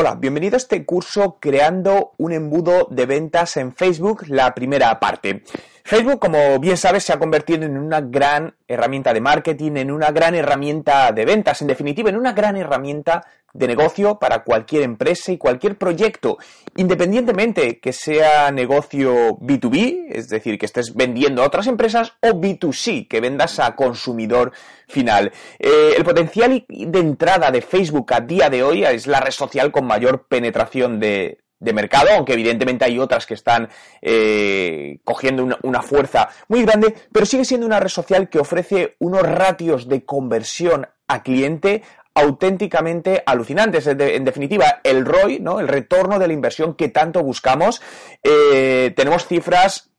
Hola, bienvenido a este curso Creando un embudo de ventas en Facebook, la primera parte. Facebook, como bien sabes, se ha convertido en una gran herramienta de marketing, en una gran herramienta de ventas, en definitiva, en una gran herramienta de negocio para cualquier empresa y cualquier proyecto, independientemente que sea negocio B2B, es decir, que estés vendiendo a otras empresas, o B2C, que vendas a consumidor final. Eh, el potencial de entrada de Facebook a día de hoy es la red social con mayor penetración de, mercado, aunque evidentemente hay otras que están eh, cogiendo una, una, fuerza muy grande, pero sigue siendo una red social que ofrece unos ratios de conversión a cliente auténticamente alucinantes. En definitiva, el ROI, ¿no? el retorno de la inversión que tanto buscamos, eh, tenemos cifras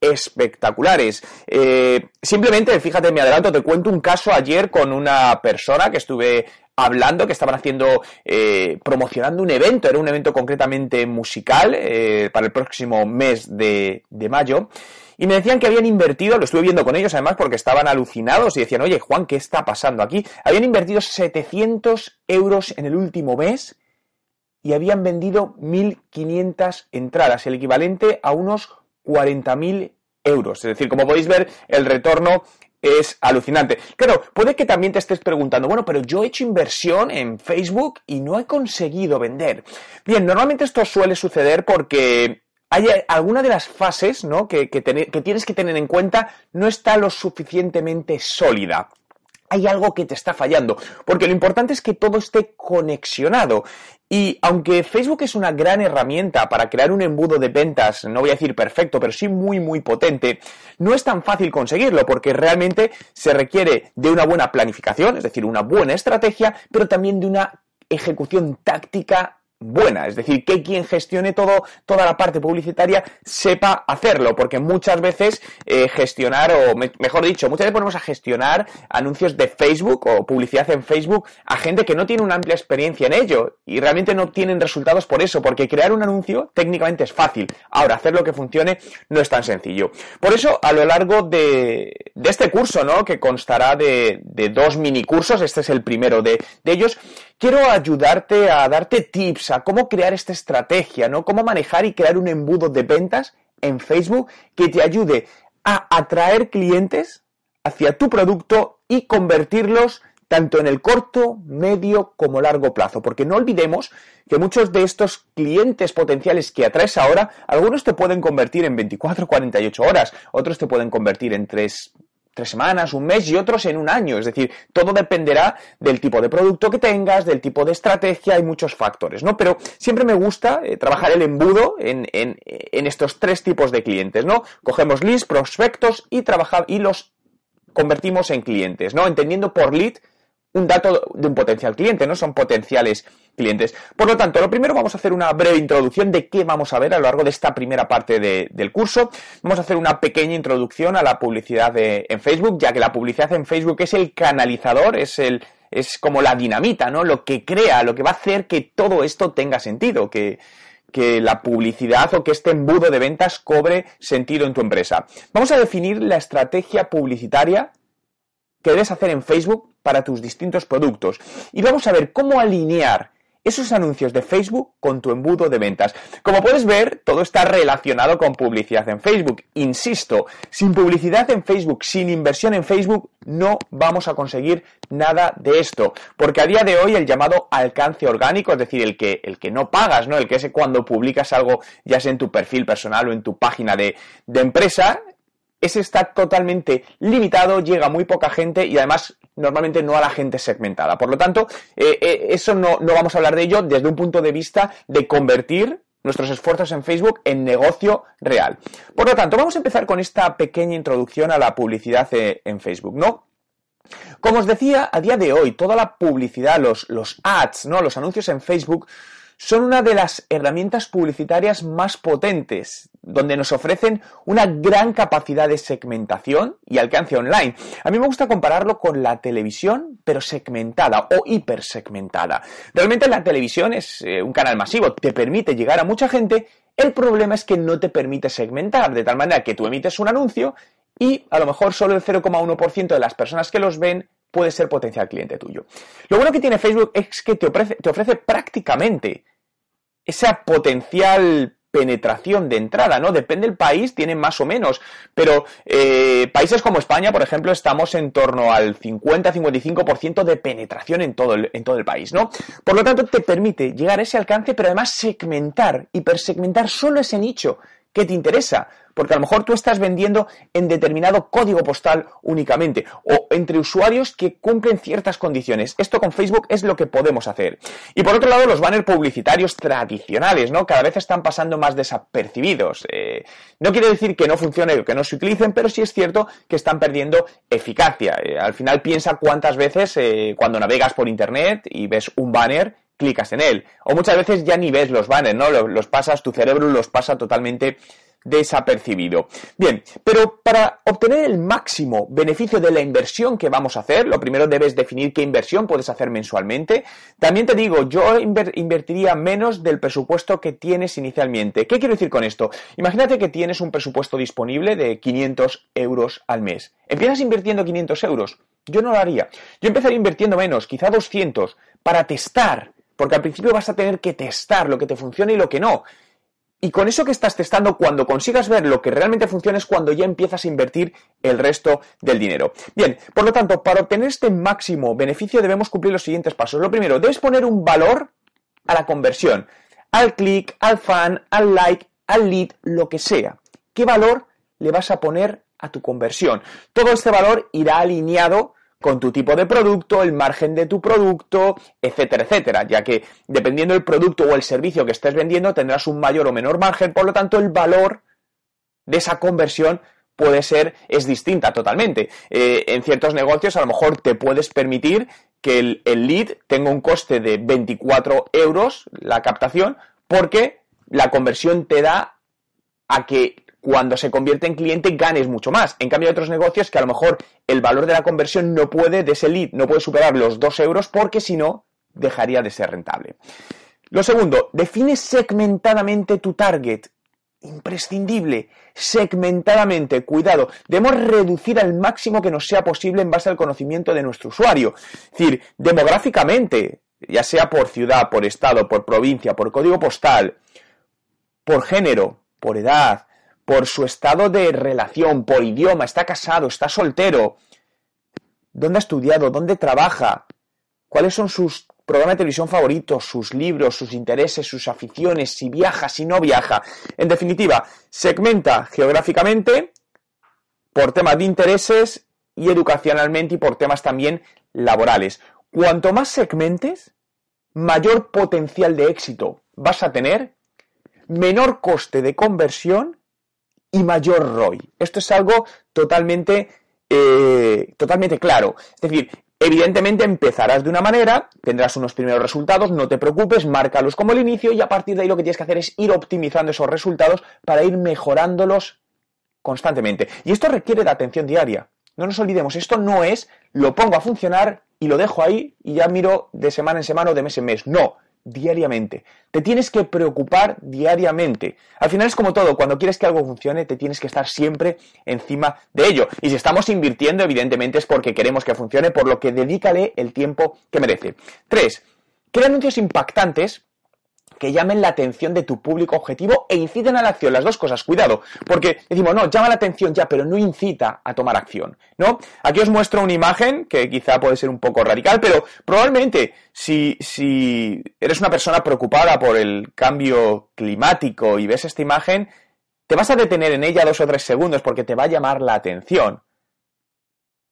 espectaculares. Eh, simplemente, fíjate, me adelanto, te cuento un caso ayer con una persona que estuve hablando, que estaban haciendo, eh, promocionando un evento, era un evento concretamente musical para el próximo mes de, de mayo. Y me decían que habían invertido, lo estuve viendo con ellos además porque estaban alucinados y decían, oye Juan, ¿qué está pasando aquí? Habían invertido 700 euros en el último mes y habían vendido 1.500 entradas, el equivalente a unos 40.000 euros. Es decir, como podéis ver, el retorno es alucinante. Claro, puede que también te estés preguntando, bueno, pero yo he hecho inversión en Facebook y no he conseguido vender. Bien, normalmente esto suele suceder porque hay alguna de las fases ¿no? que, que, tienes que tener en cuenta no está lo suficientemente sólida hay algo que te está fallando, porque lo importante es que todo esté conexionado. Y aunque Facebook es una gran herramienta para crear un embudo de ventas, no voy a decir perfecto, pero sí muy muy potente, no es tan fácil conseguirlo porque realmente se requiere de una buena planificación, es decir, una buena estrategia, pero también de una ejecución táctica buena, es decir, que quien gestione todo, toda la parte publicitaria sepa hacerlo, porque muchas veces eh, gestionar, o mejor dicho, muchas veces ponemos a gestionar anuncios de Facebook o publicidad en Facebook a gente que no tiene una amplia experiencia en ello y realmente no tienen resultados por eso, porque crear un anuncio técnicamente es fácil, ahora hacer lo que funcione no es tan sencillo. Por eso, a lo largo de, este curso, ¿no? que constará de, dos mini cursos, este es el primero de ellos, quiero ayudarte a darte tips cómo crear esta estrategia, ¿no? Cómo manejar y crear un embudo de ventas en Facebook que te ayude a atraer clientes hacia tu producto y convertirlos tanto en el corto, medio como largo plazo. Porque no olvidemos que muchos de estos clientes potenciales que atraes ahora, algunos te pueden convertir en 24 o 48 horas, otros te pueden convertir en 3 tres semanas, un mes y otros en un año. Es decir, todo dependerá del tipo de producto que tengas, del tipo de estrategia, hay muchos factores, ¿no? Pero siempre me gusta eh, trabajar el embudo en, en, en, estos tres tipos de clientes, ¿no? Cogemos leads, prospectos y, trabajar, y los convertimos en clientes, ¿no? Entendiendo por lead un dato de un potencial cliente, no son potenciales clientes. Por lo tanto, lo primero vamos a hacer una breve introducción de qué vamos a ver a lo largo de esta primera parte del curso. Vamos a hacer una pequeña introducción a la publicidad en Facebook, ya que la publicidad en Facebook es el canalizador, es el es como la dinamita, ¿no? Lo que crea, lo que va a hacer que todo esto tenga sentido, que, que la publicidad o que este embudo de ventas cobre sentido en tu empresa. Vamos a definir la estrategia publicitaria que debes hacer en Facebook para tus distintos productos. Y vamos a ver cómo alinear esos anuncios de Facebook con tu embudo de ventas. Como puedes ver, todo está relacionado con publicidad en Facebook. Insisto, sin publicidad en Facebook, sin inversión en Facebook, no vamos a conseguir nada de esto. Porque a día de hoy el llamado alcance orgánico, es decir, el que, el que no pagas, ¿no? El que es cuando publicas algo, ya sea en tu perfil personal o en tu página de, de empresa, ese está totalmente limitado, llega muy poca gente y además normalmente no a la gente segmentada. Por lo tanto, eh, eh, eso no, vamos a hablar de ello desde un punto de vista de convertir nuestros esfuerzos en Facebook en negocio real. Por lo tanto, vamos a empezar con esta pequeña introducción a la publicidad eh, en Facebook, ¿no? Como os decía, a día de hoy, toda la publicidad, los, los ads, ¿no? los anuncios en Facebook, son una de las herramientas publicitarias más potentes, donde nos ofrecen una gran capacidad de segmentación y alcance online. A mí me gusta compararlo con la televisión, pero segmentada o hipersegmentada. Realmente la televisión es eh, un canal masivo, te permite llegar a mucha gente, el problema es que no te permite segmentar, de tal manera que tú emites un anuncio y a lo mejor solo el 0,1% de las personas que los ven puede ser potencial cliente tuyo. Lo bueno que tiene Facebook es que te ofrece, te ofrece prácticamente esa potencial penetración de entrada, ¿no? Depende del país, tienen más o menos, pero eh, países como España, por ejemplo, estamos en torno al 50-55% de penetración en todo, el, en todo el país, ¿no? Por lo tanto, te permite llegar a ese alcance, pero además segmentar, hipersegmentar solo ese nicho que te interesa porque a lo mejor tú estás vendiendo en determinado código postal únicamente o entre usuarios que cumplen ciertas condiciones. Esto con Facebook es lo que podemos hacer. Y por otro lado, los banners publicitarios tradicionales, ¿no? Cada vez están pasando más desapercibidos. Eh, no quiere decir que no funcione o que no se utilicen, pero sí es cierto que están perdiendo eficacia. Eh, al final piensa cuántas veces eh, cuando navegas por internet y ves un banner clicas en él. O muchas veces ya ni ves los banners, ¿no? Los, los pasas, tu cerebro los pasa totalmente desapercibido. Bien, pero para obtener el máximo beneficio de la inversión que vamos a hacer, lo primero debes definir qué inversión puedes hacer mensualmente. También te digo, yo invertiría menos del presupuesto que tienes inicialmente. ¿Qué quiero decir con esto? Imagínate que tienes un presupuesto disponible de 500 euros al mes. ¿Empiezas invirtiendo 500 euros? Yo no lo haría. Yo empezaría invirtiendo menos, quizá 200, para testar. Porque al principio vas a tener que testar lo que te funciona y lo que no. Y con eso que estás testando, cuando consigas ver lo que realmente funciona es cuando ya empiezas a invertir el resto del dinero. Bien, por lo tanto, para obtener este máximo beneficio debemos cumplir los siguientes pasos. Lo primero, debes poner un valor a la conversión, al clic, al fan, al like, al lead, lo que sea. ¿Qué valor le vas a poner a tu conversión? Todo este valor irá alineado con tu tipo de producto, el margen de tu producto, etcétera, etcétera, ya que dependiendo del producto o el servicio que estés vendiendo tendrás un mayor o menor margen, por lo tanto el valor de esa conversión puede ser, es distinta totalmente. Eh, en ciertos negocios a lo mejor te puedes permitir que el, el lead tenga un coste de 24 euros la captación porque la conversión te da a que cuando se convierte en cliente ganes mucho más. En cambio, hay otros negocios que a lo mejor el valor de la conversión no puede, de ese lead, no puede superar los 2 euros porque si no, dejaría de ser rentable. Lo segundo, define segmentadamente tu target. Imprescindible, segmentadamente, cuidado, debemos reducir al máximo que nos sea posible en base al conocimiento de nuestro usuario. Es decir, demográficamente, ya sea por ciudad, por estado, por provincia, por código postal, por género, por edad, por su estado de relación, por idioma, está casado, está soltero, dónde ha estudiado, dónde trabaja, cuáles son sus programas de televisión favoritos, sus libros, sus intereses, sus aficiones, si viaja, si no viaja. En definitiva, segmenta geográficamente por temas de intereses y educacionalmente y por temas también laborales. Cuanto más segmentes, mayor potencial de éxito vas a tener, menor coste de conversión y mayor ROI. Esto es algo totalmente, eh, totalmente claro. Es decir, evidentemente empezarás de una manera, tendrás unos primeros resultados, no te preocupes, márcalos como el inicio y a partir de ahí lo que tienes que hacer es ir optimizando esos resultados para ir mejorándolos constantemente. Y esto requiere de atención diaria. No nos olvidemos, esto no es lo pongo a funcionar y lo dejo ahí y ya miro de semana en semana o de mes en mes. No, diariamente. Te tienes que preocupar diariamente. Al final es como todo, cuando quieres que algo funcione, te tienes que estar siempre encima de ello. Y si estamos invirtiendo, evidentemente es porque queremos que funcione, por lo que dedícale el tiempo que merece. Tres, crea anuncios impactantes que llamen la atención de tu público objetivo e inciten a la acción. Las dos cosas, cuidado, porque decimos, no, llama la atención ya, pero no incita a tomar acción, ¿no? Aquí os muestro una imagen que quizá puede ser un poco radical, pero probablemente si, si eres una persona preocupada por el cambio climático y ves esta imagen, te vas a detener en ella dos o tres segundos porque te va a llamar la atención.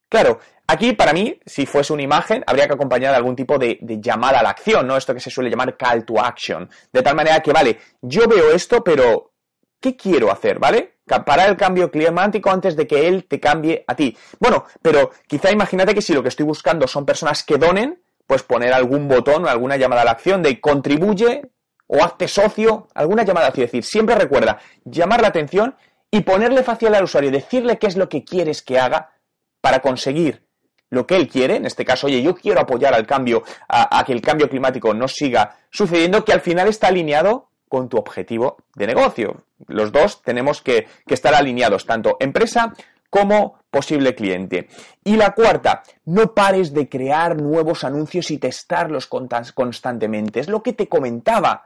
Claro, aquí para mí, si fuese una imagen, habría que acompañar algún tipo de, llamada a la acción, ¿no? Esto que se suele llamar call to action. De tal manera que, vale, yo veo esto, pero ¿qué quiero hacer, ¿vale? parar el cambio climático antes de que él te cambie a ti. Bueno, pero quizá imagínate que si lo que estoy buscando son personas que donen, pues poner algún botón o alguna llamada a la acción de contribuye o hazte socio, alguna llamada así. Es decir, siempre recuerda llamar la atención y ponerle fácil al usuario, decirle qué es lo que quieres que haga para conseguir lo que él quiere, en este caso, oye, yo quiero apoyar al cambio, a, que el cambio climático no siga sucediendo, que al final está alineado con tu objetivo de negocio. Los dos tenemos que, que estar alineados, tanto empresa como posible cliente. Y la cuarta, no pares de crear nuevos anuncios y testarlos constantemente. Es lo que te comentaba.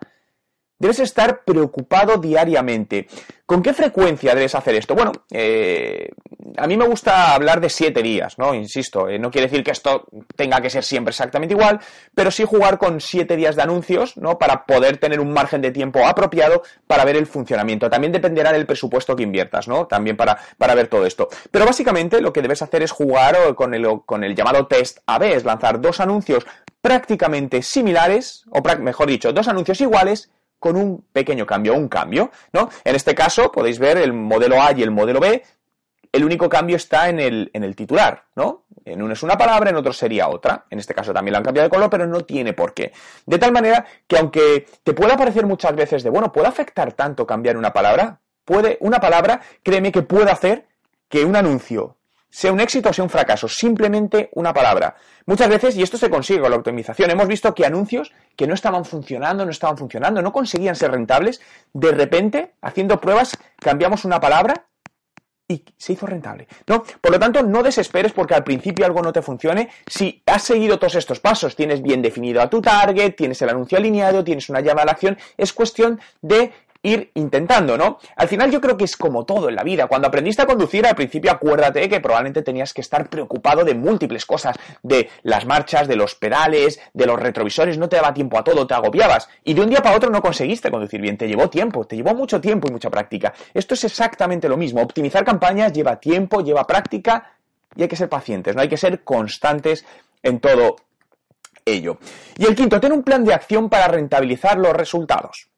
Debes estar preocupado diariamente. ¿Con qué frecuencia debes hacer esto? Bueno, eh, a mí me gusta hablar de siete días, ¿no? Insisto, eh, no quiere decir que esto tenga que ser siempre exactamente igual, pero sí jugar con siete días de anuncios, ¿no? Para poder tener un margen de tiempo apropiado para ver el funcionamiento. También dependerá del presupuesto que inviertas, ¿no? También para, para ver todo esto. Pero básicamente lo que debes hacer es jugar con el, con el llamado test AB, es lanzar dos anuncios prácticamente similares, o mejor dicho, dos anuncios iguales con un pequeño cambio, un cambio, ¿no? En este caso podéis ver el modelo A y el modelo B, el único cambio está en el, en el titular, ¿no? En uno es una palabra, en otro sería otra. En este caso también lo han cambiado de color, pero no tiene por qué. De tal manera que aunque te pueda parecer muchas veces de, bueno, ¿puede afectar tanto cambiar una palabra? Puede, una palabra, créeme que puede hacer que un anuncio sea un éxito o sea un fracaso, simplemente una palabra. Muchas veces, y esto se consigue con la optimización, hemos visto que anuncios que no estaban funcionando, no estaban funcionando, no conseguían ser rentables, de repente, haciendo pruebas, cambiamos una palabra y se hizo rentable. ¿no? Por lo tanto, no desesperes porque al principio algo no te funcione. Si has seguido todos estos pasos, tienes bien definido a tu target, tienes el anuncio alineado, tienes una llamada a la acción, es cuestión de ir intentando, ¿no? Al final yo creo que es como todo en la vida. Cuando aprendiste a conducir, al principio acuérdate que probablemente tenías que estar preocupado de múltiples cosas, de las marchas, de los pedales, de los retrovisores, no te daba tiempo a todo, te agobiabas. Y de un día para otro no conseguiste conducir bien, te llevó tiempo, te llevó mucho tiempo y mucha práctica. Esto es exactamente lo mismo. Optimizar campañas lleva tiempo, lleva práctica y hay que ser pacientes, ¿no? Hay que ser constantes en todo ello. Y el quinto, ten un plan de acción para rentabilizar los resultados.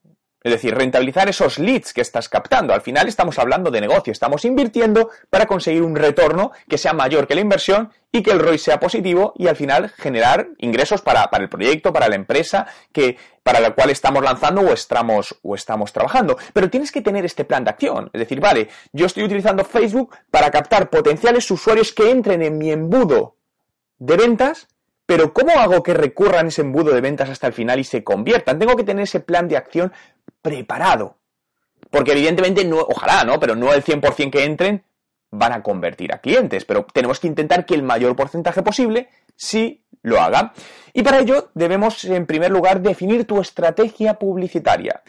Es decir, rentabilizar esos leads que estás captando. Al final estamos hablando de negocio, estamos invirtiendo para conseguir un retorno que sea mayor que la inversión y que el ROI sea positivo y al final generar ingresos para, el proyecto, para la empresa que, para la cual estamos lanzando o estamos, o estamos trabajando. Pero tienes que tener este plan de acción. Es decir, vale, yo estoy utilizando Facebook para captar potenciales usuarios que entren en mi embudo de ventas pero ¿cómo hago que recurran ese embudo de ventas hasta el final y se conviertan? Tengo que tener ese plan de acción preparado. Porque evidentemente, no, ojalá, ¿no? Pero no el 100% que entren van a convertir a clientes. Pero tenemos que intentar que el mayor porcentaje posible sí lo haga. Y para ello debemos, en primer lugar, definir tu estrategia publicitaria.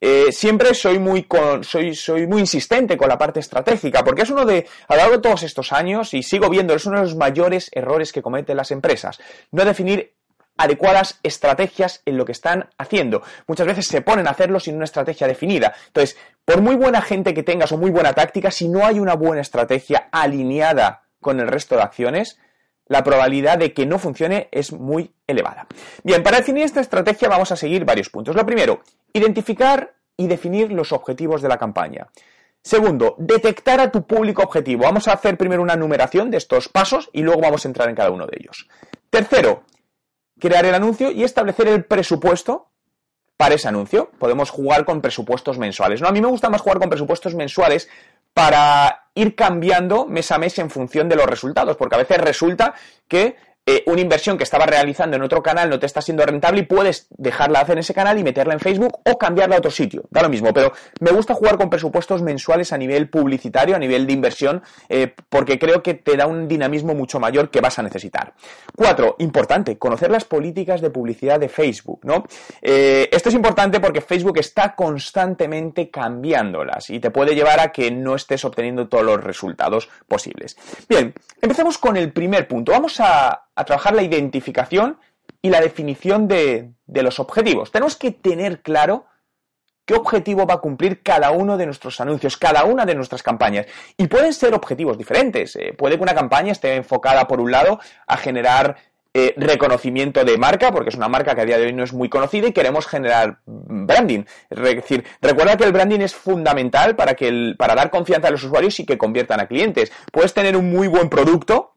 Eh, siempre soy muy, soy, soy muy insistente con la parte estratégica, porque es uno de, a lo largo de todos estos años, y sigo viendo, es uno de los mayores errores que cometen las empresas. No definir adecuadas estrategias en lo que están haciendo. Muchas veces se ponen a hacerlo sin una estrategia definida. Entonces, por muy buena gente que tengas o muy buena táctica, si no hay una buena estrategia alineada con el resto de acciones, la probabilidad de que no funcione es muy elevada. Bien, para definir esta estrategia vamos a seguir varios puntos. Lo primero, identificar y definir los objetivos de la campaña. Segundo, detectar a tu público objetivo. Vamos a hacer primero una numeración de estos pasos y luego vamos a entrar en cada uno de ellos. Tercero, crear el anuncio y establecer el presupuesto para ese anuncio. Podemos jugar con presupuestos mensuales. No, a mí me gusta más jugar con presupuestos mensuales para ir cambiando mes a mes en función de los resultados, porque a veces resulta que eh, una inversión que estaba realizando en otro canal no te está siendo rentable y puedes dejarla hacer en ese canal y meterla en Facebook o cambiarla a otro sitio. Da lo mismo, pero me gusta jugar con presupuestos mensuales a nivel publicitario, a nivel de inversión, eh, porque creo que te da un dinamismo mucho mayor que vas a necesitar. Cuatro, importante, conocer las políticas de publicidad de Facebook, ¿no? Eh, esto es importante porque Facebook está constantemente cambiándolas y te puede llevar a que no estés obteniendo todos los resultados posibles. Bien, empecemos con el primer punto. Vamos a a trabajar la identificación y la definición de, los objetivos. Tenemos que tener claro qué objetivo va a cumplir cada uno de nuestros anuncios, cada una de nuestras campañas. Y pueden ser objetivos diferentes. Eh, puede que una campaña esté enfocada, por un lado, a generar eh, reconocimiento de marca, porque es una marca que a día de hoy no es muy conocida y queremos generar branding. Es decir, recuerda que el branding es fundamental para, que el, para dar confianza a los usuarios y que conviertan a clientes. Puedes tener un muy buen producto,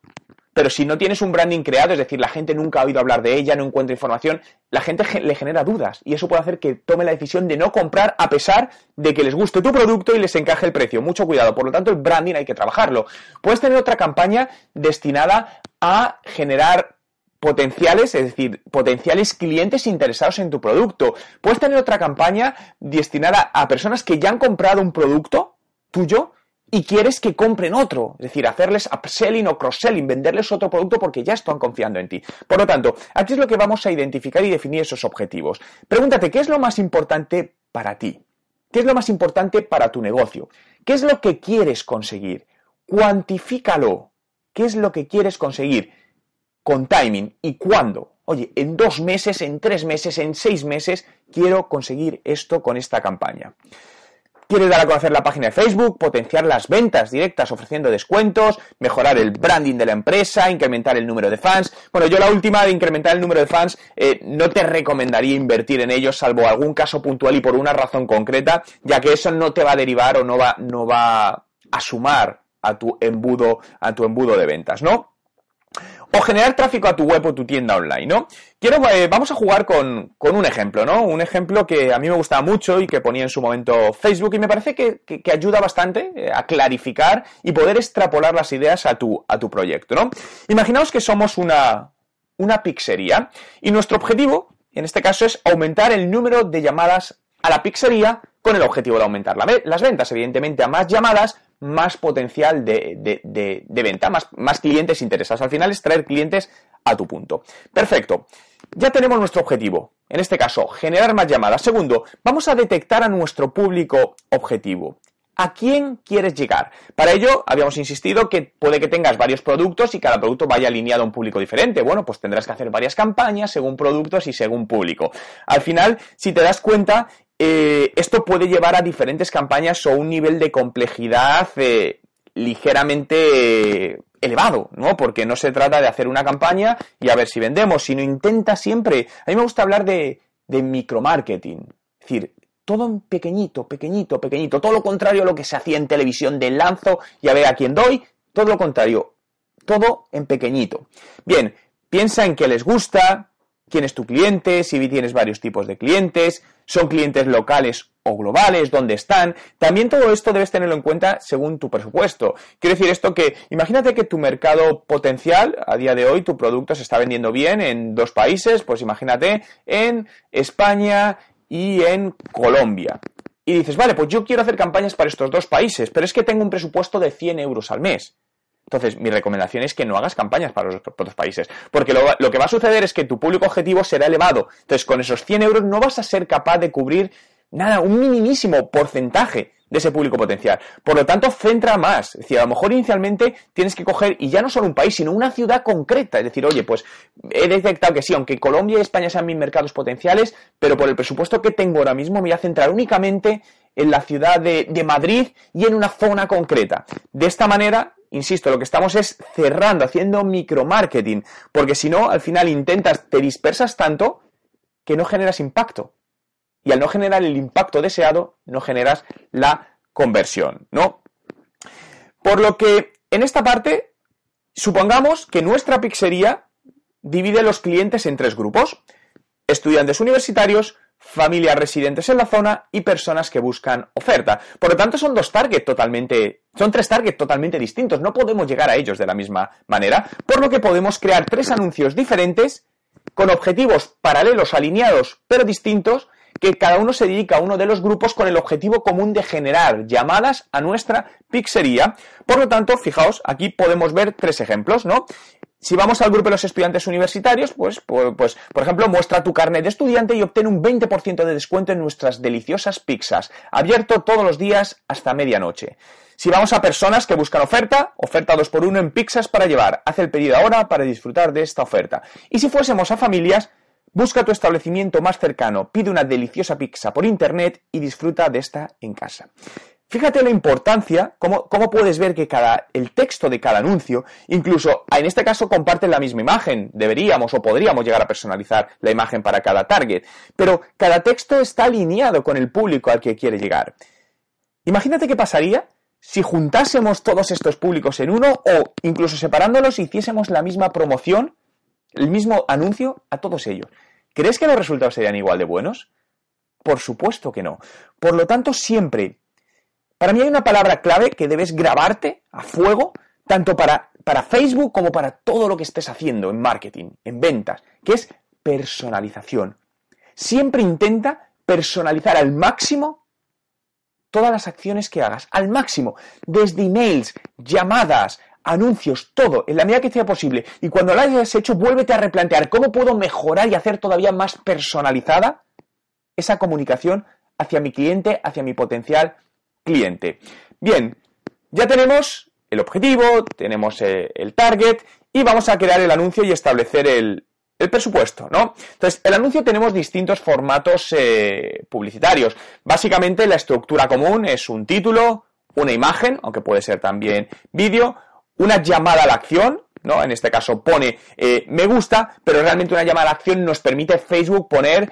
pero si no tienes un branding creado, es decir, la gente nunca ha oído hablar de ella, no encuentra información, la gente le genera dudas y eso puede hacer que tome la decisión de no comprar a pesar de que les guste tu producto y les encaje el precio. Mucho cuidado. Por lo tanto, el branding hay que trabajarlo. Puedes tener otra campaña destinada a generar potenciales, es decir, potenciales clientes interesados en tu producto. Puedes tener otra campaña destinada a personas que ya han comprado un producto tuyo y quieres que compren otro, es decir, hacerles upselling o cross-selling, venderles otro producto porque ya están confiando en ti. Por lo tanto, aquí es lo que vamos a identificar y definir esos objetivos. Pregúntate, ¿qué es lo más importante para ti? ¿Qué es lo más importante para tu negocio? ¿Qué es lo que quieres conseguir? Cuantifícalo. ¿Qué es lo que quieres conseguir? Con timing. ¿Y cuándo? Oye, en dos meses, en tres meses, en seis meses, quiero conseguir esto con esta campaña. Quieres dar a conocer la página de Facebook, potenciar las ventas directas ofreciendo descuentos, mejorar el branding de la empresa, incrementar el número de fans. Bueno, yo la última de incrementar el número de fans eh, no te recomendaría invertir en ellos salvo algún caso puntual y por una razón concreta, ya que eso no te va a derivar o no va, no va a sumar a tu embudo, a tu embudo de ventas, ¿no? O generar tráfico a tu web o tu tienda online, ¿no? Quiero, eh, vamos a jugar con, un ejemplo, ¿no? Un ejemplo que a mí me gustaba mucho y que ponía en su momento Facebook y me parece que, ayuda bastante eh, a clarificar y poder extrapolar las ideas a tu, a tu proyecto, ¿no? Imaginaos que somos una, una pizzería y nuestro objetivo, en este caso, es aumentar el número de llamadas a la pizzería con el objetivo de aumentar las ventas. Evidentemente, a más llamadas, más potencial de, venta, más, más clientes interesados. Al final es traer clientes a tu punto. Perfecto. Ya tenemos nuestro objetivo. En este caso, generar más llamadas. Segundo, vamos a detectar a nuestro público objetivo. ¿A quién quieres llegar? Para ello, habíamos insistido que puede que tengas varios productos y cada producto vaya alineado a un público diferente. Bueno, pues tendrás que hacer varias campañas según productos y según público. Al final, si te das cuenta, eh, esto puede llevar a diferentes campañas o un nivel de complejidad eh, ligeramente elevado, ¿no? Porque no se trata de hacer una campaña y a ver si vendemos, sino intenta siempre. A mí me gusta hablar de, de micromarketing. Es decir, todo en pequeñito, pequeñito, pequeñito. Todo lo contrario a lo que se hacía en televisión de lanzo y a ver a quién doy. Todo lo contrario. Todo en pequeñito. Bien, piensa en qué les gusta, quién es tu cliente, si tienes varios tipos de clientes, son clientes locales o globales, dónde están. También todo esto debes tenerlo en cuenta según tu presupuesto. Quiero decir esto que imagínate que tu mercado potencial, a día de hoy, tu producto se está vendiendo bien en dos países, pues imagínate en España y en Colombia. Y dices, vale, pues yo quiero hacer campañas para estos dos países, pero es que tengo un presupuesto de 100 euros al mes. Entonces, mi recomendación es que no hagas campañas para los otros países, porque lo, que va a suceder es que tu público objetivo será elevado. Entonces, con esos 100 euros no vas a ser capaz de cubrir nada, un minimísimo porcentaje de ese público potencial. Por lo tanto, centra más. Es decir, a lo mejor inicialmente tienes que coger, y ya no solo un país, sino una ciudad concreta. Es decir, oye, pues he detectado que sí, aunque Colombia y España sean mis mercados potenciales, pero por el presupuesto que tengo ahora mismo me voy a centrar únicamente en la ciudad de Madrid y en una zona concreta. De esta manera insisto, lo que estamos es cerrando, haciendo micromarketing, porque si no, al final intentas, te dispersas tanto que no generas impacto. Y al no generar el impacto deseado, no generas la conversión, ¿no? Por lo que en esta parte, supongamos que nuestra pizzería divide los clientes en tres grupos. Estudiantes universitarios, familias residentes en la zona y personas que buscan oferta. Por lo tanto, son dos targets totalmente, son tres targets totalmente distintos. No podemos llegar a ellos de la misma manera, por lo que podemos crear tres anuncios diferentes con objetivos paralelos, alineados, pero distintos, que cada uno se dedica a uno de los grupos con el objetivo común de generar llamadas a nuestra pizzería. Por lo tanto, fijaos, aquí podemos ver tres ejemplos, ¿no? Si vamos al grupo de los estudiantes universitarios, pues, pues, pues, por ejemplo, muestra tu carnet de estudiante y obtén un 20% de descuento en nuestras deliciosas pizzas, abierto todos los días hasta medianoche. Si vamos a personas que buscan oferta, oferta 2x1 en pizzas para llevar. Haz el pedido ahora para disfrutar de esta oferta. Y si fuésemos a familias, busca tu establecimiento más cercano, pide una deliciosa pizza por internet y disfruta de esta en casa. Fíjate la importancia, cómo, puedes ver que cada, el texto de cada anuncio, incluso en este caso comparten la misma imagen, deberíamos o podríamos llegar a personalizar la imagen para cada target, pero cada texto está alineado con el público al que quiere llegar. Imagínate qué pasaría si juntásemos todos estos públicos en uno o incluso separándolos hiciésemos la misma promoción, el mismo anuncio a todos ellos. ¿Crees que los resultados serían igual de buenos? Por supuesto que no. Por lo tanto, siempre para mí hay una palabra clave que debes grabarte a fuego, tanto para, para Facebook como para todo lo que estés haciendo en marketing, en ventas, que es personalización. Siempre intenta personalizar al máximo todas las acciones que hagas, al máximo, desde emails, llamadas, anuncios, todo, en la medida que sea posible. Y cuando lo hayas hecho, vuélvete a replantear cómo puedo mejorar y hacer todavía más personalizada esa comunicación hacia mi cliente, hacia mi potencial cliente. Bien, ya tenemos el objetivo, tenemos eh, el target y vamos a crear el anuncio y establecer el, presupuesto, ¿no? Entonces, el anuncio tenemos distintos formatos eh, publicitarios. Básicamente, la estructura común es un título, una imagen, aunque puede ser también vídeo, una llamada a la acción, ¿no? En este caso pone eh, me gusta, pero realmente una llamada a la acción nos permite Facebook poner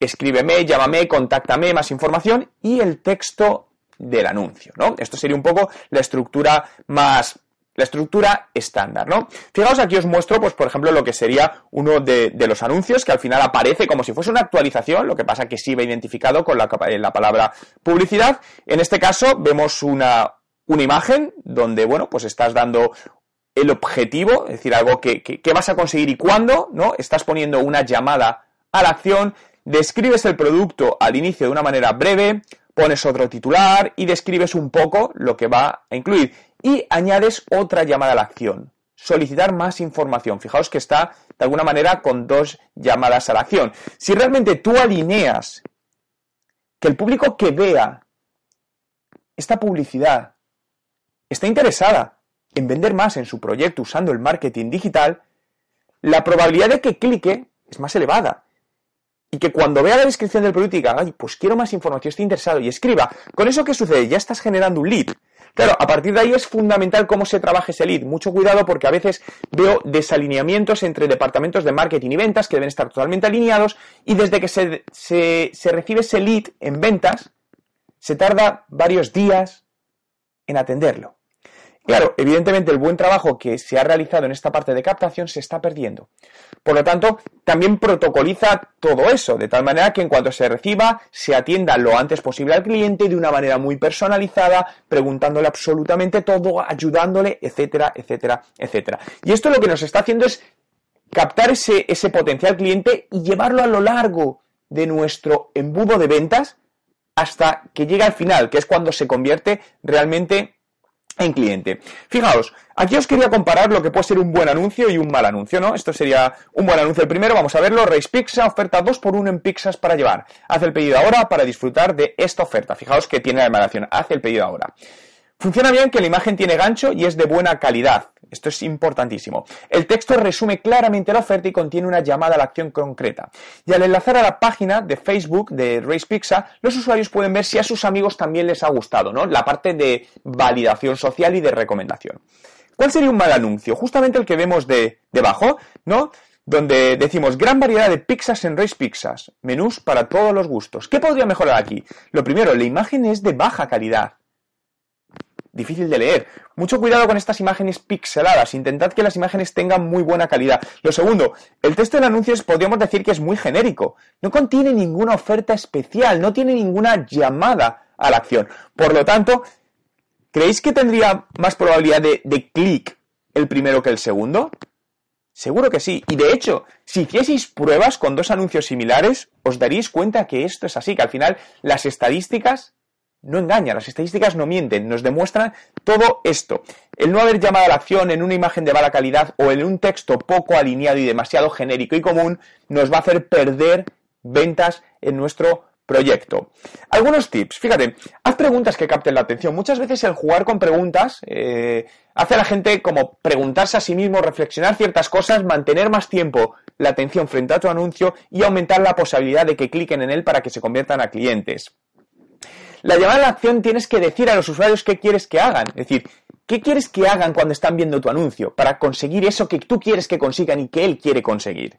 escríbeme, llámame, contáctame, más información y el texto del anuncio, ¿no? Esto sería un poco la estructura más la estructura estándar, ¿no? Fijaos, aquí os muestro, pues, por ejemplo, lo que sería uno de, los anuncios, que al final aparece como si fuese una actualización, lo que pasa que sí va identificado con la, la palabra publicidad. En este caso, vemos una, una imagen donde, bueno, pues estás dando el objetivo, es decir, algo que, que, vas a conseguir y cuándo, ¿no? Estás poniendo una llamada a la acción, describes el producto al inicio de una manera breve, pones otro titular y describes un poco lo que va a incluir. Y añades otra llamada a la acción. Solicitar más información. Fijaos que está de alguna manera con dos llamadas a la acción. Si realmente tú alineas que el público que vea esta publicidad está interesada en vender más en su proyecto usando el marketing digital, la probabilidad de que clique es más elevada y que cuando vea la descripción del producto diga, ay, pues quiero más información, estoy interesado y escriba. ¿Con eso qué sucede? Ya estás generando un lead. Claro, a partir de ahí es fundamental cómo se trabaja ese lead. Mucho cuidado porque a veces veo desalineamientos entre departamentos de marketing y ventas que deben estar totalmente alineados y desde que se, se, se recibe ese lead en ventas, se tarda varios días en atenderlo. Claro, evidentemente el buen trabajo que se ha realizado en esta parte de captación se está perdiendo. Por lo tanto, también protocoliza todo eso, de tal manera que en cuanto se reciba, se atienda lo antes posible al cliente de una manera muy personalizada, preguntándole absolutamente todo, ayudándole, etcétera, etcétera, etcétera. Y esto lo que nos está haciendo es captar ese, ese potencial cliente y llevarlo a lo largo de nuestro embudo de ventas hasta que llega al final, que es cuando se convierte realmente en cliente. Fijaos, aquí os quería comparar lo que puede ser un buen anuncio y un mal anuncio, ¿no? Esto sería un buen anuncio. El primero, vamos a verlo, Race Pizza, oferta 2x1 en pizzas para llevar. Haz el pedido ahora para disfrutar de esta oferta. Fijaos que tiene la emanación, haz el pedido ahora. Funciona bien que la imagen tiene gancho y es de buena calidad. Esto es importantísimo. El texto resume claramente la oferta y contiene una llamada a la acción concreta. Y al enlazar a la página de Facebook de Race Pizza, los usuarios pueden ver si a sus amigos también les ha gustado, ¿no? La parte de validación social y de recomendación. ¿Cuál sería un mal anuncio? Justamente el que vemos de debajo, ¿no? Donde decimos gran variedad de pizzas en Race Pizzas, menús para todos los gustos. ¿Qué podría mejorar aquí? Lo primero, la imagen es de baja calidad difícil de leer. Mucho cuidado con estas imágenes pixeladas. Intentad que las imágenes tengan muy buena calidad. Lo segundo, el texto del anuncio podríamos decir que es muy genérico. No contiene ninguna oferta especial, no tiene ninguna llamada a la acción. Por lo tanto, ¿creéis que tendría más probabilidad de, de clic el primero que el segundo? Seguro que sí. Y de hecho, si hicieseis pruebas con dos anuncios similares, os daríais cuenta que esto es así, que al final las estadísticas no engaña, las estadísticas no mienten, nos demuestran todo esto. El no haber llamado a la acción en una imagen de mala calidad o en un texto poco alineado y demasiado genérico y común nos va a hacer perder ventas en nuestro proyecto. Algunos tips, fíjate, haz preguntas que capten la atención. Muchas veces el jugar con preguntas eh, hace a la gente como preguntarse a sí mismo, reflexionar ciertas cosas, mantener más tiempo la atención frente a tu anuncio y aumentar la posibilidad de que cliquen en él para que se conviertan a clientes. La llamada a la acción tienes que decir a los usuarios qué quieres que hagan. Es decir, ¿qué quieres que hagan cuando están viendo tu anuncio para conseguir eso que tú quieres que consigan y que él quiere conseguir?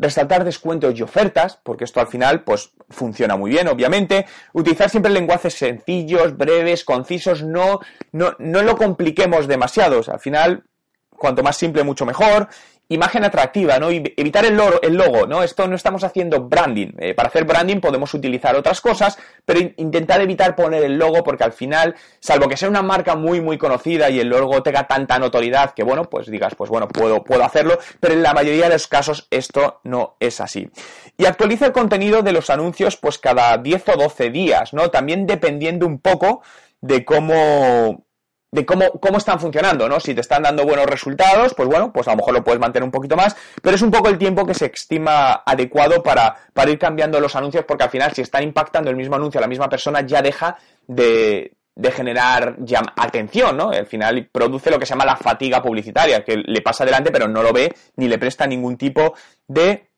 resaltar descuentos y ofertas, porque esto al final pues funciona muy bien, obviamente. Utilizar siempre lenguajes sencillos, breves, concisos, no, no, no lo compliquemos demasiado. al final, cuanto más simple, mucho mejor imagen atractiva, ¿no? evitar el, logo, ¿no? Esto no estamos haciendo branding. Eh, para hacer branding podemos utilizar otras cosas, pero intentar evitar poner el logo porque al final, salvo que sea una marca muy, muy conocida y el logo tenga tanta notoriedad que, bueno, pues digas, pues bueno, puedo, puedo hacerlo, pero en la mayoría de los casos esto no es así. Y actualiza el contenido de los anuncios pues cada 10 o 12 días, ¿no? También dependiendo un poco de cómo de cómo, cómo están funcionando, ¿no? Si te están dando buenos resultados, pues bueno, pues a lo mejor lo puedes mantener un poquito más, pero es un poco el tiempo que se estima adecuado para, para ir cambiando los anuncios, porque al final, si están impactando el mismo anuncio a la misma persona, ya deja de, de generar atención, ¿no? Al final produce lo que se llama la fatiga publicitaria, que le pasa adelante pero no lo ve ni le presta ningún tipo de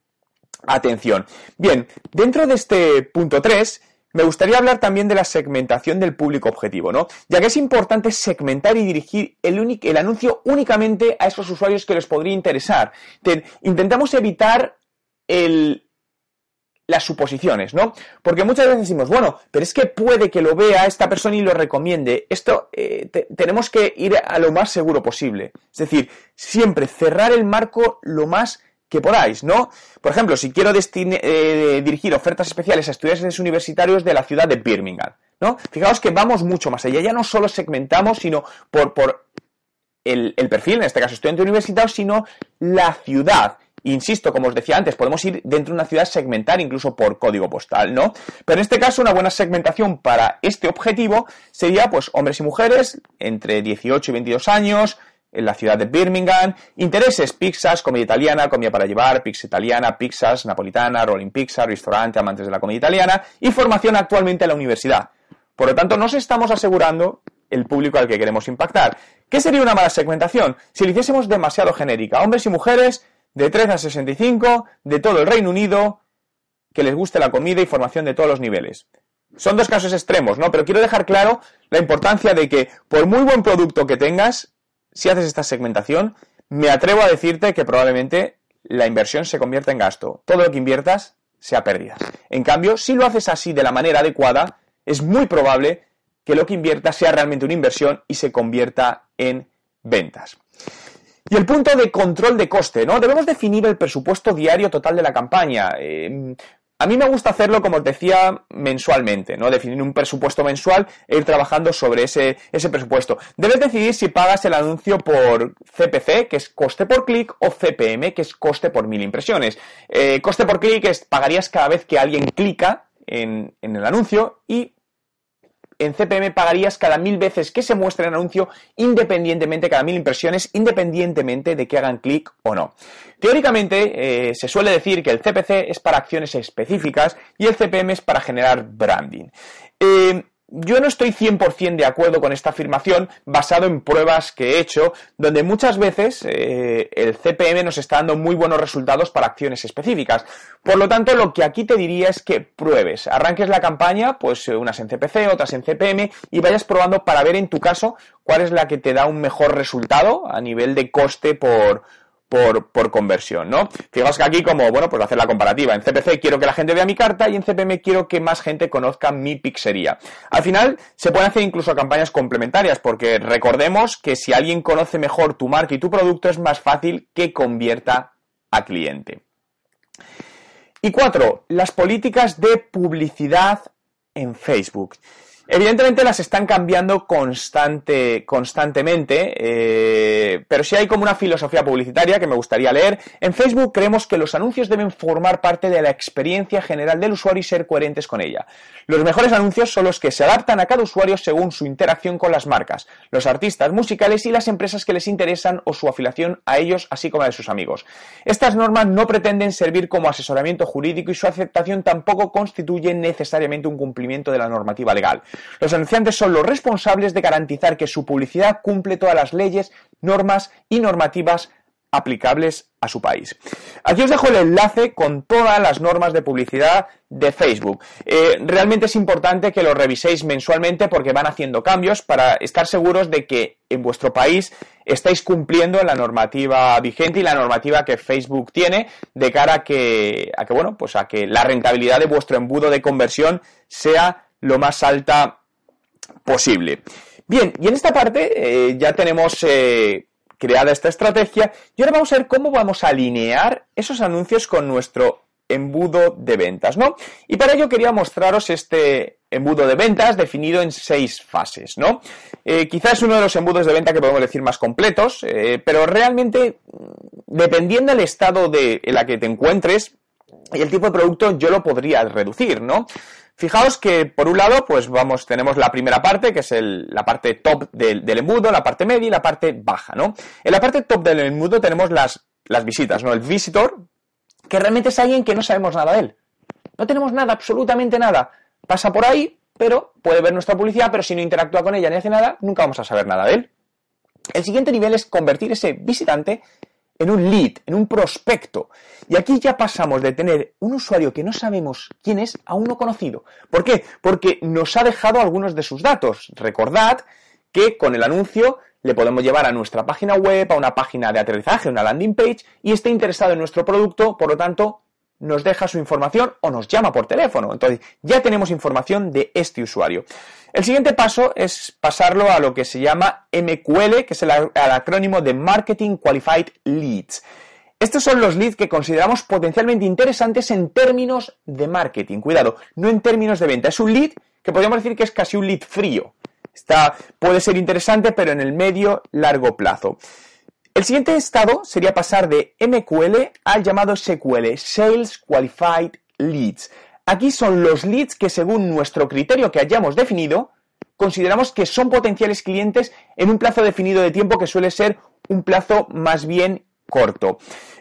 atención. Bien, dentro de este punto 3 me gustaría hablar también de la segmentación del público objetivo, ¿no? Ya que es importante segmentar y dirigir el, el anuncio únicamente a esos usuarios que les podría interesar. intentamos evitar el, las suposiciones, ¿no? Porque muchas veces decimos, bueno, pero es que puede que lo vea esta persona y lo recomiende. Esto eh, tenemos que ir a lo más seguro posible. Es decir, siempre cerrar el marco lo más que podáis, ¿no? Por ejemplo, si quiero eh, dirigir ofertas especiales a estudiantes universitarios de la ciudad de Birmingham, ¿no? Fijaos que vamos mucho más allá, ya no solo segmentamos, sino por, por el, perfil, en este caso estudiante universitario, sino la ciudad. Insisto, como os decía antes, podemos ir dentro de una ciudad segmentar incluso por código postal, ¿no? Pero en este caso, una buena segmentación para este objetivo sería, pues, hombres y mujeres entre 18 y 22 años, en la ciudad de Birmingham. Intereses, pizzas, comida italiana, comida para llevar, pizza italiana, pizzas, napolitana, rolling pizza, restaurante, amantes de la comida italiana y formación actualmente en la universidad. Por lo tanto, nos estamos asegurando el público al que queremos impactar. ¿Qué sería una mala segmentación? Si lo hiciésemos demasiado genérica, hombres y mujeres de 13 a 65, de todo el Reino Unido, que les guste la comida y formación de todos los niveles. Son dos casos extremos, ¿no? Pero quiero dejar claro la importancia de que, por muy buen producto que tengas, si haces esta segmentación, me atrevo a decirte que probablemente la inversión se convierta en gasto. Todo lo que inviertas sea pérdida. En cambio, si lo haces así de la manera adecuada, es muy probable que lo que inviertas sea realmente una inversión y se convierta en ventas. Y el punto de control de coste, ¿no? Debemos definir el presupuesto diario total de la campaña. Eh, a mí me gusta hacerlo, como os decía, mensualmente, ¿no? Definir un presupuesto mensual e ir trabajando sobre ese, ese presupuesto. Debes decidir si pagas el anuncio por CPC, que es coste por clic, o CPM, que es coste por mil impresiones. Eh, coste por clic es pagarías cada vez que alguien clica en, en el anuncio y en CPM pagarías cada mil veces que se muestre el anuncio, independientemente, cada mil impresiones, independientemente de que hagan clic o no. Teóricamente, eh, se suele decir que el CPC es para acciones específicas y el CPM es para generar branding. Eh, yo no estoy 100% de acuerdo con esta afirmación basado en pruebas que he hecho, donde muchas veces eh, el CPM nos está dando muy buenos resultados para acciones específicas. Por lo tanto, lo que aquí te diría es que pruebes, arranques la campaña, pues eh, unas en CPC, otras en CPM, y vayas probando para ver en tu caso cuál es la que te da un mejor resultado a nivel de coste por, por, por, conversión, ¿no? Fijaos que aquí como, bueno, pues hacer la comparativa. En CPC quiero que la gente vea mi carta y en CPM quiero que más gente conozca mi pizzería. Al final se pueden hacer incluso campañas complementarias porque recordemos que si alguien conoce mejor tu marca y tu producto es más fácil que convierta a cliente. Y cuatro, las políticas de publicidad en Facebook. Evidentemente las están cambiando constante, constantemente, eh, pero sí hay como una filosofía publicitaria que me gustaría leer. En Facebook creemos que los anuncios deben formar parte de la experiencia general del usuario y ser coherentes con ella. Los mejores anuncios son los que se adaptan a cada usuario según su interacción con las marcas, los artistas musicales y las empresas que les interesan o su afiliación a ellos, así como a de sus amigos. Estas normas no pretenden servir como asesoramiento jurídico y su aceptación tampoco constituye necesariamente un cumplimiento de la normativa legal. Los anunciantes son los responsables de garantizar que su publicidad cumple todas las leyes, normas y normativas aplicables a su país. Aquí os dejo el enlace con todas las normas de publicidad de Facebook. Eh, realmente es importante que lo reviséis mensualmente porque van haciendo cambios para estar seguros de que en vuestro país estáis cumpliendo la normativa vigente y la normativa que Facebook tiene de cara a que, a que bueno, pues a que la rentabilidad de vuestro embudo de conversión sea lo más alta posible. Bien, y en esta parte eh, ya tenemos eh, creada esta estrategia y ahora vamos a ver cómo vamos a alinear esos anuncios con nuestro embudo de ventas, ¿no? Y para ello quería mostraros este embudo de ventas definido en seis fases, ¿no? Eh, quizás es uno de los embudos de venta que podemos decir más completos, eh, pero realmente, dependiendo del estado de, en la que te encuentres y el tipo de producto, yo lo podría reducir, ¿no? Fijaos que por un lado, pues vamos, tenemos la primera parte, que es la parte top del, embudo, la parte media y la parte baja, ¿no? En la parte top del embudo tenemos las, las visitas, ¿no? El visitor, que realmente es alguien que no sabemos nada de él. No tenemos nada, absolutamente nada. Pasa por ahí, pero puede ver nuestra publicidad, pero si no interactúa con ella ni hace nada, nunca vamos a saber nada de él. El siguiente nivel es convertir ese visitante en un lead, en un prospecto. Y aquí ya pasamos de tener un usuario que no sabemos quién es a uno conocido. ¿Por qué? Porque nos ha dejado algunos de sus datos. Recordad que con el anuncio le podemos llevar a nuestra página web, a una página de aterrizaje, una landing page, y esté interesado en nuestro producto, por lo tanto, nos deja su información o nos llama por teléfono. Entonces, ya tenemos información de este usuario. El siguiente paso es pasarlo a lo que se llama MQL, que es el, acrónimo de Marketing Qualified Leads. Estos son los leads que consideramos potencialmente interesantes en términos de marketing. Cuidado, no en términos de venta. Es un lead que podríamos decir que es casi un lead frío. Puede ser interesante, pero en el medio largo plazo. El siguiente estado sería pasar de MQL al llamado SQL, Sales Qualified Leads. Aquí son los leads que según nuestro criterio que hayamos definido, consideramos que son potenciales clientes en un plazo definido de tiempo que suele ser un plazo más bien corto.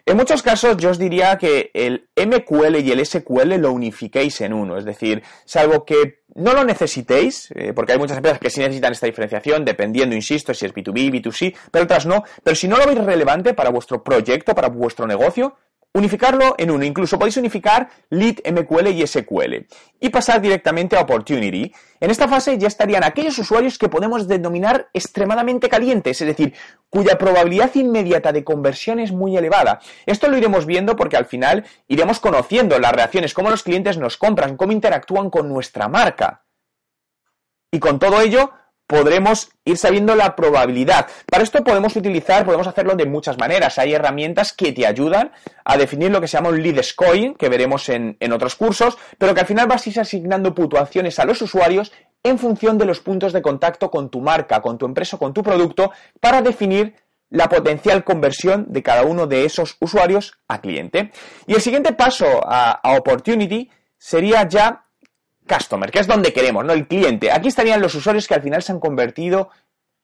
En muchos casos yo os diría que el MQL y el SQL lo unifiquéis en uno, es decir, salvo que no lo necesitéis, eh, porque hay muchas empresas que sí necesitan esta diferenciación, dependiendo, insisto, si es B2B, B2C, pero otras no, pero si no lo veis relevante para vuestro proyecto, para vuestro negocio, unificarlo en uno. Incluso podéis unificar lead, MQL y SQL y pasar directamente a Opportunity. En esta fase ya estarían aquellos usuarios que podemos denominar extremadamente calientes, es decir, cuya probabilidad inmediata de conversión es muy elevada. Esto lo iremos viendo porque al final iremos conociendo las reacciones, cómo los clientes nos compran, cómo interactúan con nuestra marca. Y con todo ello, podremos ir sabiendo la probabilidad. Para esto podemos utilizar, podemos hacerlo de muchas maneras. Hay herramientas que te ayudan a definir lo que se llama un lead scoring, que veremos en, otros cursos, pero que al final vas a ir asignando puntuaciones a los usuarios en función de los puntos de contacto con tu marca, con tu empresa, con tu producto, para definir la potencial conversión de cada uno de esos usuarios a cliente. Y el siguiente paso a Opportunity sería ya customer, que es donde queremos, ¿no? El cliente. Aquí estarían los usuarios que al final se han convertido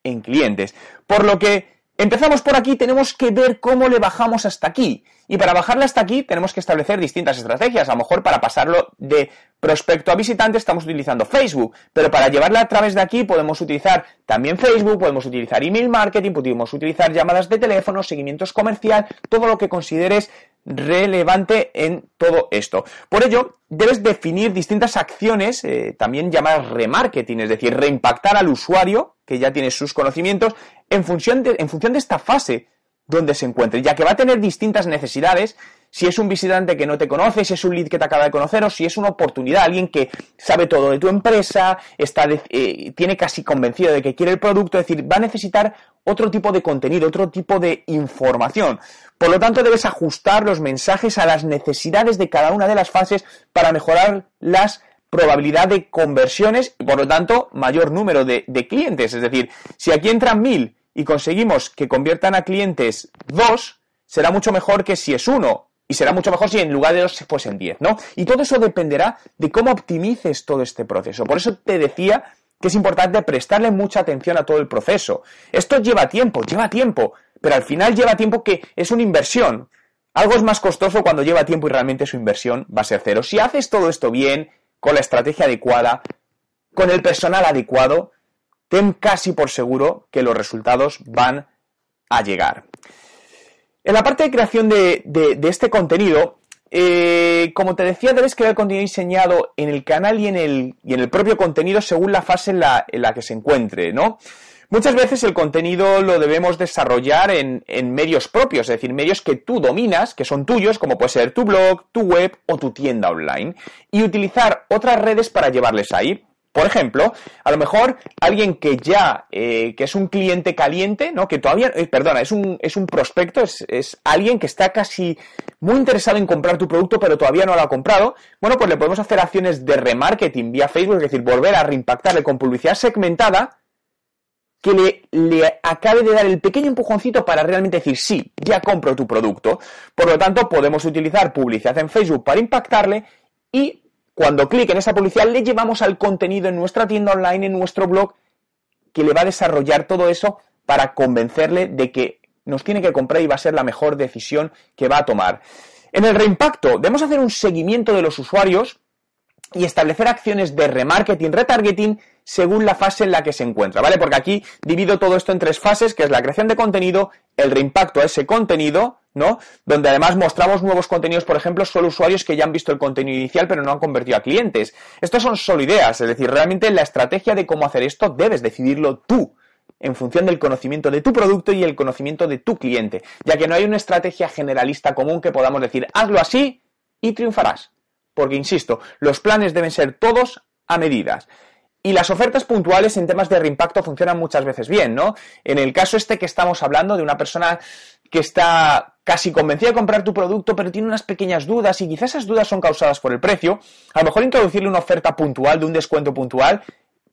en clientes. Por lo que empezamos por aquí, tenemos que ver cómo le bajamos hasta aquí. Y para bajarle hasta aquí tenemos que establecer distintas estrategias. A lo mejor para pasarlo de prospecto a visitante estamos utilizando Facebook, pero para llevarla a través de aquí podemos utilizar también Facebook, podemos utilizar email marketing, podemos utilizar llamadas de teléfono, seguimientos comercial, todo lo que consideres relevante en todo esto. Por ello, debes definir distintas acciones, eh, también llamadas remarketing, es decir, reimpactar al usuario, que ya tiene sus conocimientos, en función de, en función de esta fase donde se encuentre, ya que va a tener distintas necesidades si es un visitante que no te conoce, si es un lead que te acaba de conocer o si es una oportunidad, alguien que sabe todo de tu empresa, está eh, tiene casi convencido de que quiere el producto, es decir, va a necesitar otro tipo de contenido, otro tipo de información. Por lo tanto, debes ajustar los mensajes a las necesidades de cada una de las fases para mejorar las probabilidad de conversiones y por lo tanto mayor número de, de clientes. Es decir, si aquí entran mil y conseguimos que conviertan a clientes dos, será mucho mejor que si es uno y será mucho mejor si en lugar de dos fuesen 10, ¿no? Y todo eso dependerá de cómo optimices todo este proceso. Por eso te decía que es importante prestarle mucha atención a todo el proceso. Esto lleva tiempo, lleva tiempo, pero al final lleva tiempo que es una inversión. Algo es más costoso cuando lleva tiempo y realmente su inversión va a ser cero. Si haces todo esto bien, con la estrategia adecuada, con el personal adecuado, ten casi por seguro que los resultados van a llegar. En la parte de creación de, este contenido, eh, como te decía, debes crear contenido diseñado en el canal y en el, propio contenido según la fase en la, en la que se encuentre, ¿no? Muchas veces el contenido lo debemos desarrollar en, en, medios propios, es decir, medios que tú dominas, que son tuyos, como puede ser tu blog, tu web o tu tienda online, y utilizar otras redes para llevarles ahí. Por ejemplo, a lo mejor alguien que ya, eh, que es un cliente caliente, ¿no? Que todavía, eh, perdona, es un, es un prospecto, es, es, alguien que está casi muy interesado en comprar tu producto, pero todavía no lo ha comprado. Bueno, pues le podemos hacer acciones de remarketing vía Facebook, es decir, volver a reimpactarle con publicidad segmentada que le, le, acabe de dar el pequeño empujoncito para realmente decir, sí, ya compro tu producto. Por lo tanto, podemos utilizar publicidad en Facebook para impactarle y cuando clique en esa publicidad, le llevamos al contenido en nuestra tienda online, en nuestro blog, que le va a desarrollar todo eso para convencerle de que nos tiene que comprar y va a ser la mejor decisión que va a tomar. En el reimpacto, debemos hacer un seguimiento de los usuarios y establecer acciones de remarketing, retargeting según la fase en la que se encuentra, ¿vale? Porque aquí divido todo esto en tres fases, que es la creación de contenido, el reimpacto a ese contenido, ¿no? Donde además mostramos nuevos contenidos, por ejemplo, solo usuarios que ya han visto el contenido inicial pero no han convertido a clientes. Estas son solo ideas, es decir, realmente la estrategia de cómo hacer esto debes decidirlo tú en función del conocimiento de tu producto y el conocimiento de tu cliente, ya que no hay una estrategia generalista común que podamos decir, hazlo así y triunfarás. Porque, insisto, los planes deben ser todos a medidas. Y las ofertas puntuales en temas de reimpacto funcionan muchas veces bien, ¿no? En el caso este que estamos hablando de una persona que está casi convencida de comprar tu producto, pero tiene unas pequeñas dudas y quizás esas dudas son causadas por el precio, a lo mejor introducirle una oferta puntual de un descuento puntual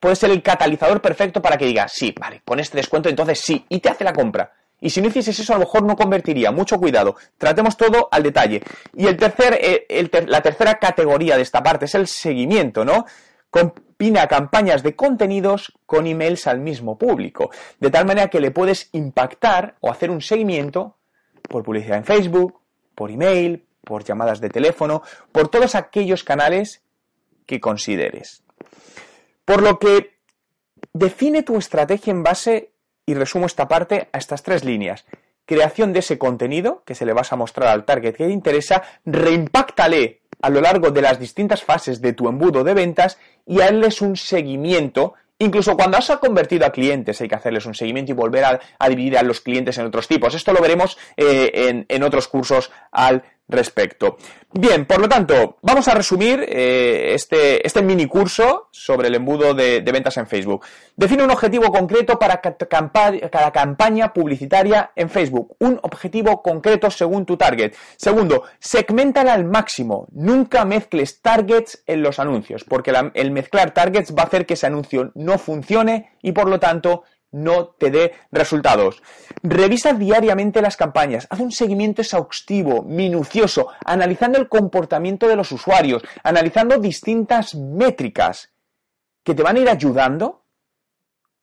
puede ser el catalizador perfecto para que diga, sí, vale, con este descuento entonces sí, y te hace la compra. Y si no hicieses eso, a lo mejor no convertiría. Mucho cuidado. Tratemos todo al detalle. Y el tercer, eh, la tercera categoría de esta parte es el seguimiento, ¿no? Combina campañas de contenidos con emails al mismo público, de tal manera que le puedes impactar o hacer un seguimiento por publicidad en Facebook, por email, por llamadas de teléfono, por todos aquellos canales que consideres. Por lo que define tu estrategia en base, y resumo esta parte, a estas tres líneas. Creación de ese contenido que se le vas a mostrar al target que le interesa, reimpáctale a lo largo de las distintas fases de tu embudo de ventas y darles un seguimiento. Incluso cuando has convertido a clientes hay que hacerles un seguimiento y volver a, dividir a los clientes en otros tipos. Esto lo veremos eh, en, en, otros cursos al respecto. Bien, por lo tanto, vamos a resumir eh, este, este mini curso sobre el embudo de, ventas en Facebook. Define un objetivo concreto para cada campaña publicitaria en Facebook. Un objetivo concreto según tu target. Segundo, segmentala al máximo. Nunca mezcles targets en los anuncios, porque el mezclar targets va a hacer que ese anuncio no funcione y por lo tanto no te dé resultados. Revisa diariamente las campañas, haz un seguimiento exhaustivo, minucioso, analizando el comportamiento de los usuarios, analizando distintas métricas que te van a ir ayudando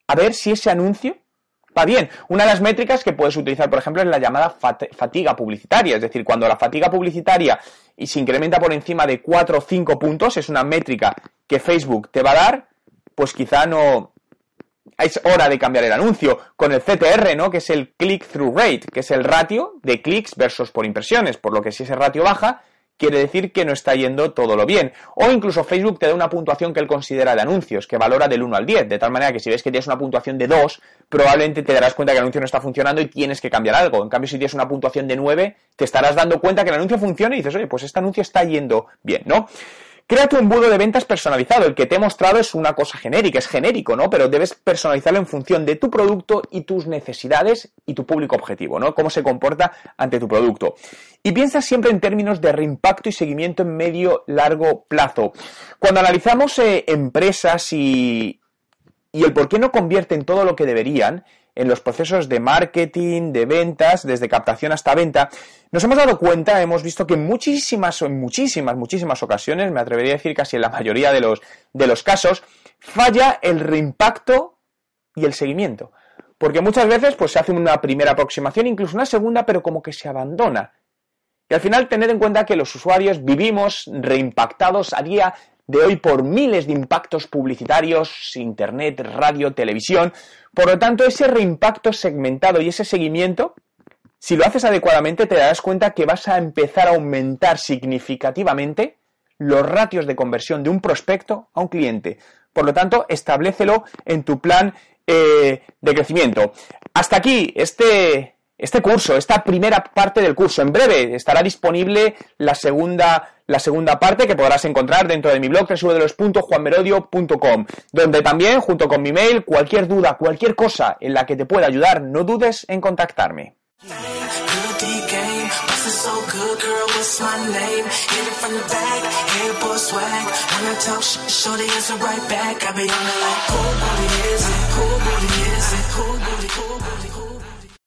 a ver si ese anuncio va bien. Una de las métricas que puedes utilizar, por ejemplo, es la llamada fatiga publicitaria, es decir, cuando la fatiga publicitaria se incrementa por encima de 4 o 5 puntos, es una métrica que Facebook te va a dar, pues quizá no, es hora de cambiar el anuncio con el CTR, ¿no? Que es el click-through rate, que es el ratio de clics versus por impresiones, por lo que si ese ratio baja, quiere decir que no está yendo todo lo bien. O incluso Facebook te da una puntuación que él considera de anuncios, que valora del 1 al 10, de tal manera que si ves que tienes una puntuación de 2, probablemente te darás cuenta que el anuncio no está funcionando y tienes que cambiar algo. En cambio, si tienes una puntuación de 9, te estarás dando cuenta que el anuncio funciona y dices, oye, pues este anuncio está yendo bien, ¿no? Crea tu embudo de ventas personalizado. El que te he mostrado es una cosa genérica, es genérico, ¿no? Pero debes personalizarlo en función de tu producto y tus necesidades y tu público objetivo, ¿no? Cómo se comporta ante tu producto. Y piensa siempre en términos de reimpacto y seguimiento en medio largo plazo. Cuando analizamos eh, empresas y, y el por qué no convierten todo lo que deberían, en los procesos de marketing, de ventas, desde captación hasta venta, nos hemos dado cuenta, hemos visto que en muchísimas, en muchísimas, muchísimas ocasiones, me atrevería a decir casi en la mayoría de los, de los casos, falla el reimpacto y el seguimiento. Porque muchas veces pues, se hace una primera aproximación, incluso una segunda, pero como que se abandona. Y al final tened en cuenta que los usuarios vivimos reimpactados a día de hoy por miles de impactos publicitarios, internet, radio, televisión. Por lo tanto, ese reimpacto segmentado y ese seguimiento si lo haces adecuadamente, te darás cuenta que vas a empezar a aumentar significativamente los ratios de conversión de un prospecto a un cliente. Por lo tanto, establecelo en tu plan eh, de crecimiento. Hasta aquí este, este curso, esta primera parte del curso. En breve estará disponible la segunda, la segunda parte que podrás encontrar dentro de mi blog www.juanmerodio.com, donde también, junto con mi mail, cualquier duda, cualquier cosa en la que te pueda ayudar, no dudes en contactarme.